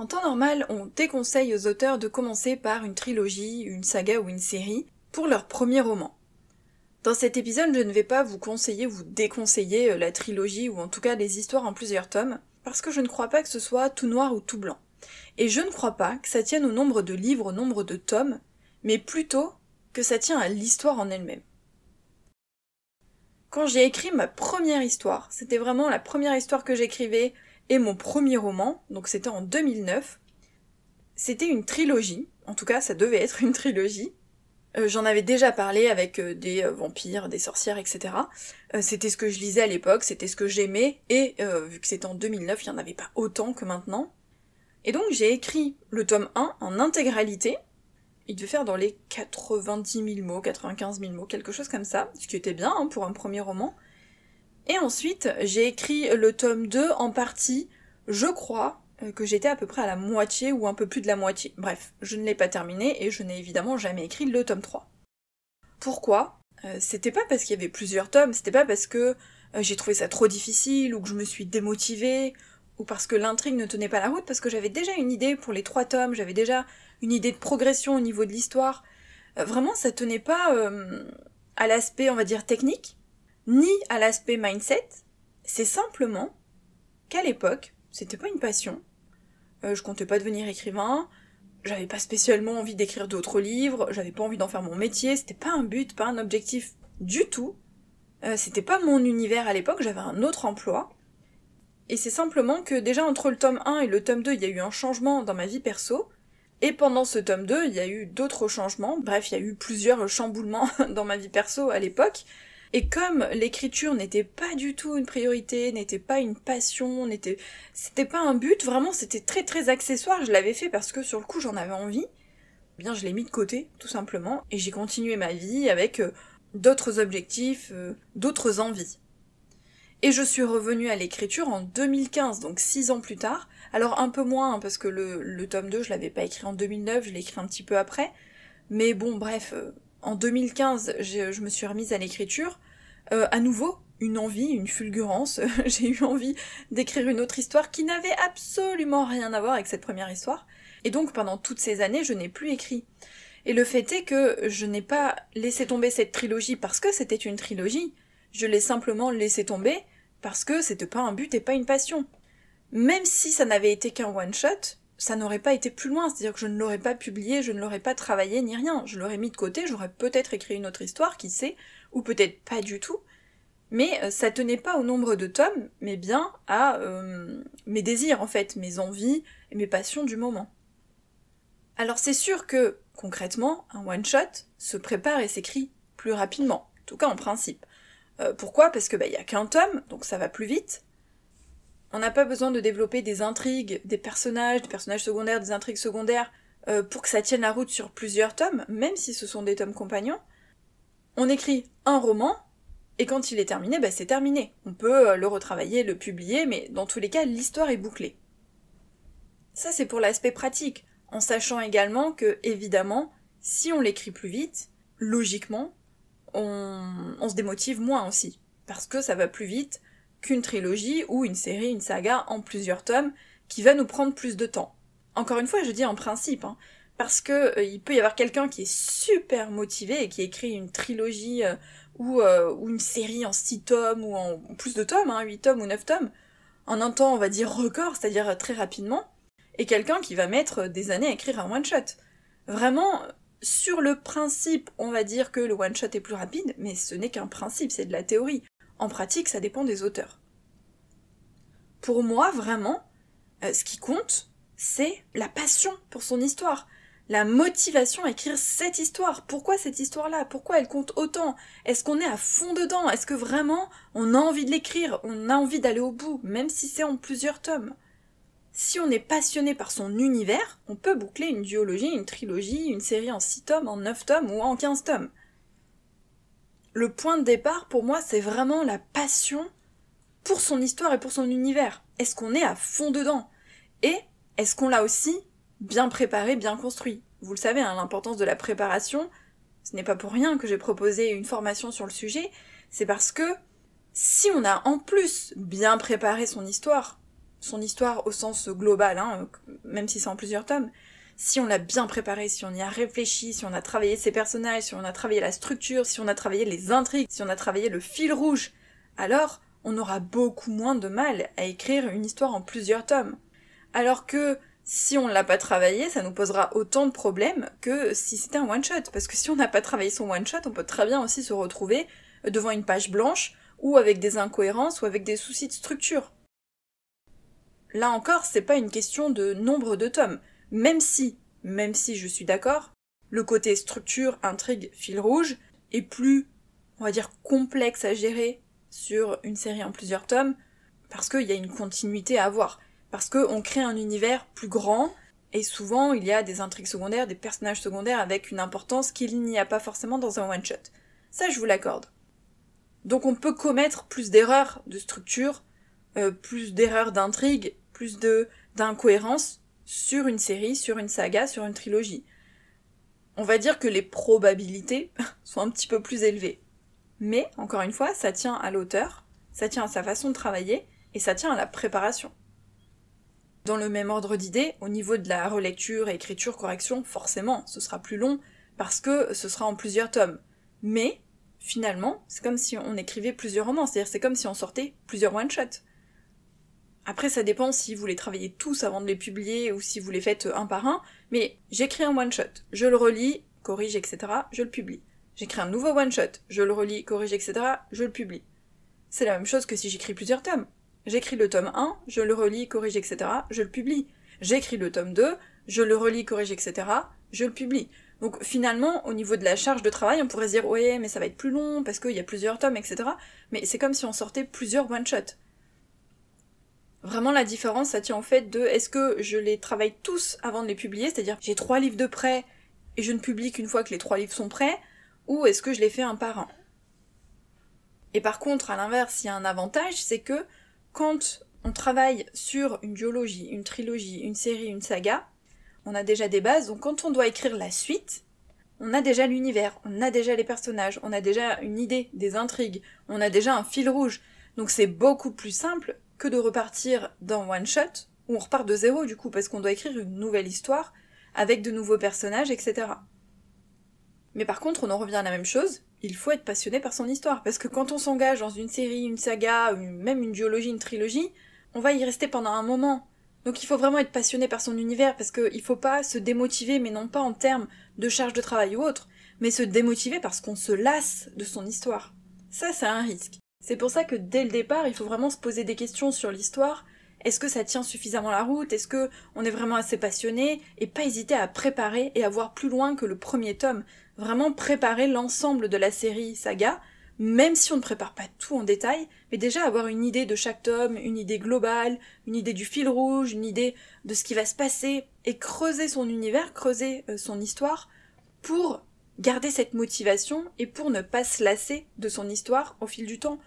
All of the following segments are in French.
En temps normal, on déconseille aux auteurs de commencer par une trilogie, une saga ou une série pour leur premier roman. Dans cet épisode, je ne vais pas vous conseiller ou déconseiller euh, la trilogie ou en tout cas les histoires en plusieurs tomes, parce que je ne crois pas que ce soit tout noir ou tout blanc. Et je ne crois pas que ça tienne au nombre de livres, au nombre de tomes, mais plutôt que ça tient à l'histoire en elle-même. Quand j'ai écrit ma première histoire, c'était vraiment la première histoire que j'écrivais, et mon premier roman, donc c'était en 2009. C'était une trilogie, en tout cas ça devait être une trilogie. Euh, j'en avais déjà parlé avec euh, des euh, vampires, des sorcières, etc. c'était ce que je lisais à l'époque, c'était ce que j'aimais, et vu que c'était en 2009, il n'y en avait pas autant que maintenant. Et donc j'ai écrit le tome 1 en intégralité. Il devait faire dans les 90 000 mots, 95 000 mots, quelque chose comme ça, ce qui était bien hein, pour un premier roman. Et ensuite, j'ai écrit le tome 2 en partie, je crois euh, que j'étais à peu près à la moitié ou un peu plus de la moitié. Bref, je ne l'ai pas terminé et je n'ai évidemment jamais écrit le tome 3. Pourquoi? Euh, C'était pas parce qu'il y avait plusieurs tomes, c'était pas parce que euh, j'ai trouvé ça trop difficile ou que je me suis démotivée ou parce que l'intrigue ne tenait pas la route, parce que j'avais déjà une idée pour les trois tomes, j'avais déjà une idée de progression au niveau de l'histoire. vraiment, ça tenait pas à l'aspect, on va dire, technique, ni à l'aspect mindset, c'est simplement qu'à l'époque, c'était pas une passion. Euh, je comptais pas devenir écrivain, j'avais pas spécialement envie d'écrire d'autres livres, j'avais pas envie d'en faire mon métier, c'était pas un but, pas un objectif du tout. Euh, c'était pas mon univers à l'époque, j'avais un autre emploi. Et c'est simplement que déjà entre le tome 1 et le tome 2, il y a eu un changement dans ma vie perso. Et pendant ce tome 2, il y a eu d'autres changements. Bref, il y a eu plusieurs chamboulements dans ma vie perso à l'époque. Et comme l'écriture n'était pas du tout une priorité, n'était pas une passion, n'était, c'était pas un but, vraiment c'était très très accessoire, je l'avais fait parce que sur le coup j'en avais envie, eh bien je l'ai mis de côté, tout simplement, et j'ai continué ma vie avec euh, d'autres objectifs, euh, d'autres envies. Et je suis revenue à l'écriture en 2015, donc six ans plus tard. Alors un peu moins, hein, parce que le, le tome 2, je l'avais pas écrit en 2009, je l'ai écrit un petit peu après. Mais bon, bref, euh, en 2015, je me suis remise à l'écriture. Euh, à nouveau, une envie, une fulgurance. J'ai eu envie d'écrire une autre histoire qui n'avait absolument rien à voir avec cette première histoire. Et donc pendant toutes ces années, je n'ai plus écrit. Et le fait est que je n'ai pas laissé tomber cette trilogie parce que c'était une trilogie. Je l'ai simplement laissé tomber parce que c'était pas un but et pas une passion. Même si ça n'avait été qu'un one shot, ça n'aurait pas été plus loin, c'est-à-dire que je ne l'aurais pas publié, je ne l'aurais pas travaillé ni rien, je l'aurais mis de côté, j'aurais peut-être écrit une autre histoire, qui sait, ou peut-être pas du tout, mais euh, ça tenait pas au nombre de tomes, mais bien à euh, mes désirs en fait, mes envies et mes passions du moment. Alors c'est sûr que, concrètement, un one-shot se prépare et s'écrit plus rapidement, en tout cas en principe. Euh, pourquoi? Parce que bah, y a qu'un tome, donc ça va plus vite, on n'a pas besoin de développer des intrigues, des personnages, des personnages secondaires, des intrigues secondaires euh, pour que ça tienne la route sur plusieurs tomes, même si ce sont des tomes compagnons. On écrit un roman, et quand il est terminé, bah, c'est terminé. On peut euh, le retravailler, le publier, mais dans tous les cas, l'histoire est bouclée. Ça, c'est pour l'aspect pratique, en sachant également que, évidemment, si on l'écrit plus vite, logiquement, on se démotive moins aussi. Parce que ça va plus vite, qu'une trilogie ou une série, une saga en plusieurs tomes qui va nous prendre plus de temps. Encore une fois, je dis en principe, hein, parce que euh, il peut y avoir quelqu'un qui est super motivé et qui écrit une trilogie euh, ou, euh, ou, une série en 6 tomes ou en plus de tomes, hein, 8 tomes ou 9 tomes, en un temps, on va dire record, c'est-à-dire très rapidement, et quelqu'un qui va mettre des années à écrire un one-shot. Vraiment, sur le principe, on va dire que le one-shot est plus rapide, mais ce n'est qu'un principe, c'est de la théorie. En pratique, ça dépend des auteurs. Pour moi, vraiment, euh, ce qui compte, c'est la passion pour son histoire, la motivation à écrire cette histoire. Pourquoi cette histoire-là? Pourquoi elle compte autant? Est-ce qu'on est à fond dedans? Est-ce que vraiment on a envie de l'écrire? On a envie d'aller au bout, même si c'est en plusieurs tomes. Si on est passionné par son univers, on peut boucler une duologie, une trilogie, une série en 6 tomes, en 9 tomes ou en 15 tomes le point de départ pour moi, c'est vraiment la passion pour son histoire et pour son univers. Est-ce qu'on est à fond dedans? Et est-ce qu'on l'a aussi bien préparé, bien construit? Vous le savez, hein, l'importance de la préparation, ce n'est pas pour rien que j'ai proposé une formation sur le sujet, c'est parce que si on a en plus bien préparé son histoire, son histoire au sens global, hein, même si c'est en plusieurs tomes, si on l'a bien préparé, si on y a réfléchi, si on a travaillé ses personnages, si on a travaillé la structure, si on a travaillé les intrigues, si on a travaillé le fil rouge, alors on aura beaucoup moins de mal à écrire une histoire en plusieurs tomes. Alors que si on l'a pas travaillé, ça nous posera autant de problèmes que si c'était un one-shot. Parce que si on n'a pas travaillé son one-shot, on peut très bien aussi se retrouver devant une page blanche, ou avec des incohérences, ou avec des soucis de structure. Là encore, c'est pas une question de nombre de tomes. Même si, même si je suis d'accord, le côté structure, intrigue, fil rouge est plus, on va dire, complexe à gérer sur une série en plusieurs tomes, parce qu'il y a une continuité à avoir. Parce qu'on crée un univers plus grand, et souvent il y a des intrigues secondaires, des personnages secondaires avec une importance qu'il n'y a pas forcément dans un one-shot. Ça, je vous l'accorde. Donc on peut commettre plus d'erreurs de structure, euh, plus d'erreurs d'intrigue, plus de sur une série, sur une saga, sur une trilogie. On va dire que les probabilités sont un petit peu plus élevées. Mais, encore une fois, ça tient à l'auteur, ça tient à sa façon de travailler, et ça tient à la préparation. Dans le même ordre d'idées, au niveau de la relecture, écriture, correction, forcément, ce sera plus long, parce que ce sera en plusieurs tomes. Mais, finalement, c'est comme si on écrivait plusieurs romans, c'est-à-dire c'est comme si on sortait plusieurs one-shots. Après, ça dépend si vous les travaillez tous avant de les publier ou si vous les faites un par un, mais j'écris un one-shot, je le relis, corrige, etc., je le publie. J'écris un nouveau one-shot, je le relis, corrige, etc., je le publie. C'est la même chose que si j'écris plusieurs tomes. J'écris le tome 1, je le relis, corrige, etc., je le publie. J'écris le tome 2, je le relis, corrige, etc., je le publie. Donc finalement, au niveau de la charge de travail, on pourrait se dire ouais, mais ça va être plus long parce qu'il y a plusieurs tomes, etc. Mais c'est comme si on sortait plusieurs one-shots. Vraiment, la différence, ça tient au fait de est-ce que je les travaille tous avant de les publier, c'est-à-dire j'ai trois livres de prêt et je ne publie qu'une fois que les trois livres sont prêts, ou est-ce que je les fais un par un Et par contre, à l'inverse, il y a un avantage, c'est que quand on travaille sur une duologie, une trilogie, une série, une saga, on a déjà des bases, donc quand on doit écrire la suite, on a déjà l'univers, on a déjà les personnages, on a déjà une idée des intrigues, on a déjà un fil rouge. Donc c'est beaucoup plus simple que de repartir dans one shot, où on repart de zéro du coup, parce qu'on doit écrire une nouvelle histoire, avec de nouveaux personnages, etc. Mais par contre, on en revient à la même chose, il faut être passionné par son histoire, parce que quand on s'engage dans une série, une saga, même une duologie, une trilogie, on va y rester pendant un moment. Donc il faut vraiment être passionné par son univers, parce qu'il faut pas se démotiver, mais non pas en termes de charge de travail ou autre, mais se démotiver parce qu'on se lasse de son histoire. Ça, c'est un risque. C'est pour ça que dès le départ, il faut vraiment se poser des questions sur l'histoire. Est-ce que ça tient suffisamment la route? Est-ce que on est vraiment assez passionné? Et pas hésiter à préparer et à voir plus loin que le premier tome. Vraiment préparer l'ensemble de la série saga, même si on ne prépare pas tout en détail, mais déjà avoir une idée de chaque tome, une idée globale, une idée du fil rouge, une idée de ce qui va se passer, et creuser son univers, creuser euh, son histoire, pour garder cette motivation et pour ne pas se lasser de son histoire au fil du temps.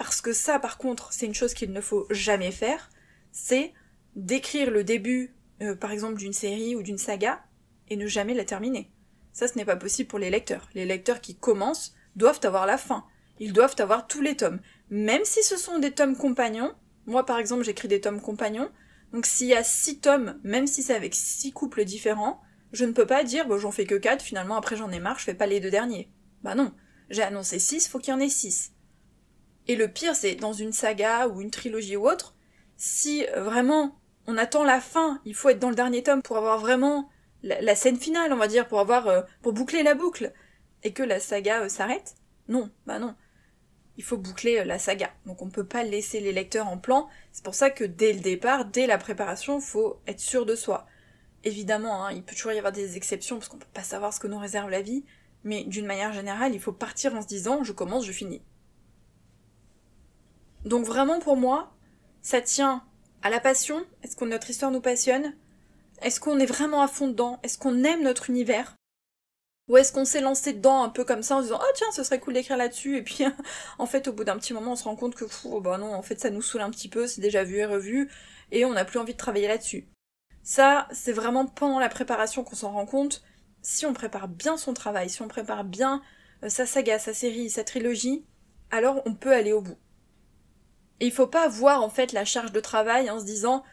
Parce que ça, par contre, c'est une chose qu'il ne faut jamais faire, c'est d'écrire le début, euh, par exemple, d'une série ou d'une saga, et ne jamais la terminer. Ça, ce n'est pas possible pour les lecteurs. Les lecteurs qui commencent doivent avoir la fin. Ils doivent avoir tous les tomes. Même si ce sont des tomes compagnons, moi par exemple j'écris des tomes compagnons, donc s'il y a six tomes, même si c'est avec six couples différents, je ne peux pas dire, bon, j'en fais que 4, finalement après j'en ai marre, je fais pas les deux derniers. Bah non. J'ai annoncé 6, faut qu'il y en ait 6. Et le pire, c'est dans une saga ou une trilogie ou autre, si euh, vraiment on attend la fin, il faut être dans le dernier tome pour avoir vraiment la, scène finale, on va dire, pour avoir, euh, pour boucler la boucle, et que la saga euh, s'arrête, non, bah non. Il faut boucler la saga. Donc on peut pas laisser les lecteurs en plan. C'est pour ça que dès le départ, dès la préparation, faut être sûr de soi. Évidemment, hein, il peut toujours y avoir des exceptions parce qu'on peut pas savoir ce que nous réserve la vie, mais d'une manière générale, il faut partir en se disant je commence, je finis. Donc vraiment pour moi, ça tient à la passion. Est-ce que notre histoire nous passionne? Est-ce qu'on est vraiment à fond dedans? Est-ce qu'on aime notre univers? Ou est-ce qu'on s'est lancé dedans un peu comme ça en se disant oh tiens ce serait cool d'écrire là-dessus? Et puis en fait au bout d'un petit moment on se rend compte que fou, bah non en fait ça nous saoule un petit peu, c'est déjà vu et revu et on n'a plus envie de travailler là-dessus. Ça, c'est vraiment pendant la préparation qu'on s'en rend compte. Si on prépare bien son travail, si on prépare bien euh, sa saga, sa série, sa trilogie, alors on peut aller au bout. Et il faut pas voir en fait la charge de travail en se disant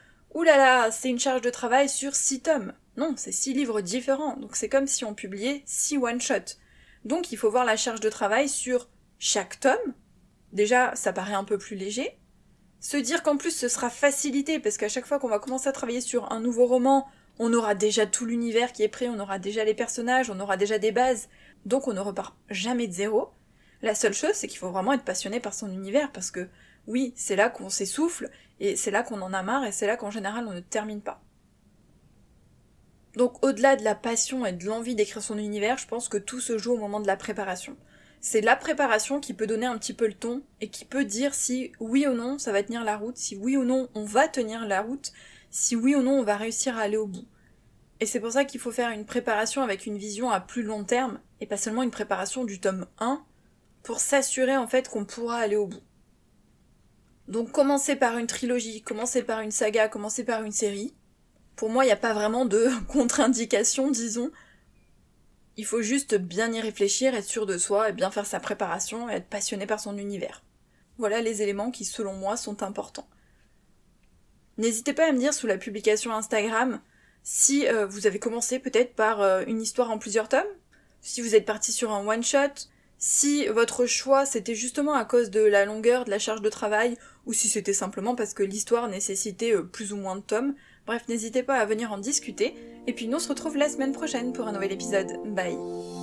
là, c'est une charge de travail sur 6 tomes. Non, c'est 6 livres différents, donc c'est comme si on publiait 6 one-shots. Donc il faut voir la charge de travail sur chaque tome. Déjà, ça paraît un peu plus léger. Se dire qu'en plus ce sera facilité, parce qu'à chaque fois qu'on va commencer à travailler sur un nouveau roman, on aura déjà tout l'univers qui est prêt, on aura déjà les personnages, on aura déjà des bases, donc on ne repart jamais de zéro. La seule chose, c'est qu'il faut vraiment être passionné par son univers, parce que oui, c'est là qu'on s'essouffle, et c'est là qu'on en a marre, et c'est là qu'en général on ne termine pas. Donc au-delà de la passion et de l'envie d'écrire son univers, je pense que tout se joue au moment de la préparation. C'est la préparation qui peut donner un petit peu le ton et qui peut dire si oui ou non ça va tenir la route, si oui ou non on va tenir la route, si oui ou non on va réussir à aller au bout. Et c'est pour ça qu'il faut faire une préparation avec une vision à plus long terme et pas seulement une préparation du tome 1 pour s'assurer en fait qu'on pourra aller au bout. Donc commencer par une trilogie, commencer par une saga, commencer par une série, pour moi, il n'y a pas vraiment de contre-indication, disons. Il faut juste bien y réfléchir, être sûr de soi et bien faire sa préparation et être passionné par son univers. Voilà les éléments qui, selon moi, sont importants. N'hésitez pas à me dire sous la publication Instagram si euh, vous avez commencé peut-être par euh, une histoire en plusieurs tomes, si vous êtes parti sur un one-shot, si votre choix c'était justement à cause de la longueur de la charge de travail, ou si c'était simplement parce que l'histoire nécessitait euh, plus ou moins de tomes. Bref, n'hésitez pas à venir en discuter. Et puis nous on se retrouve la semaine prochaine pour un nouvel épisode. Bye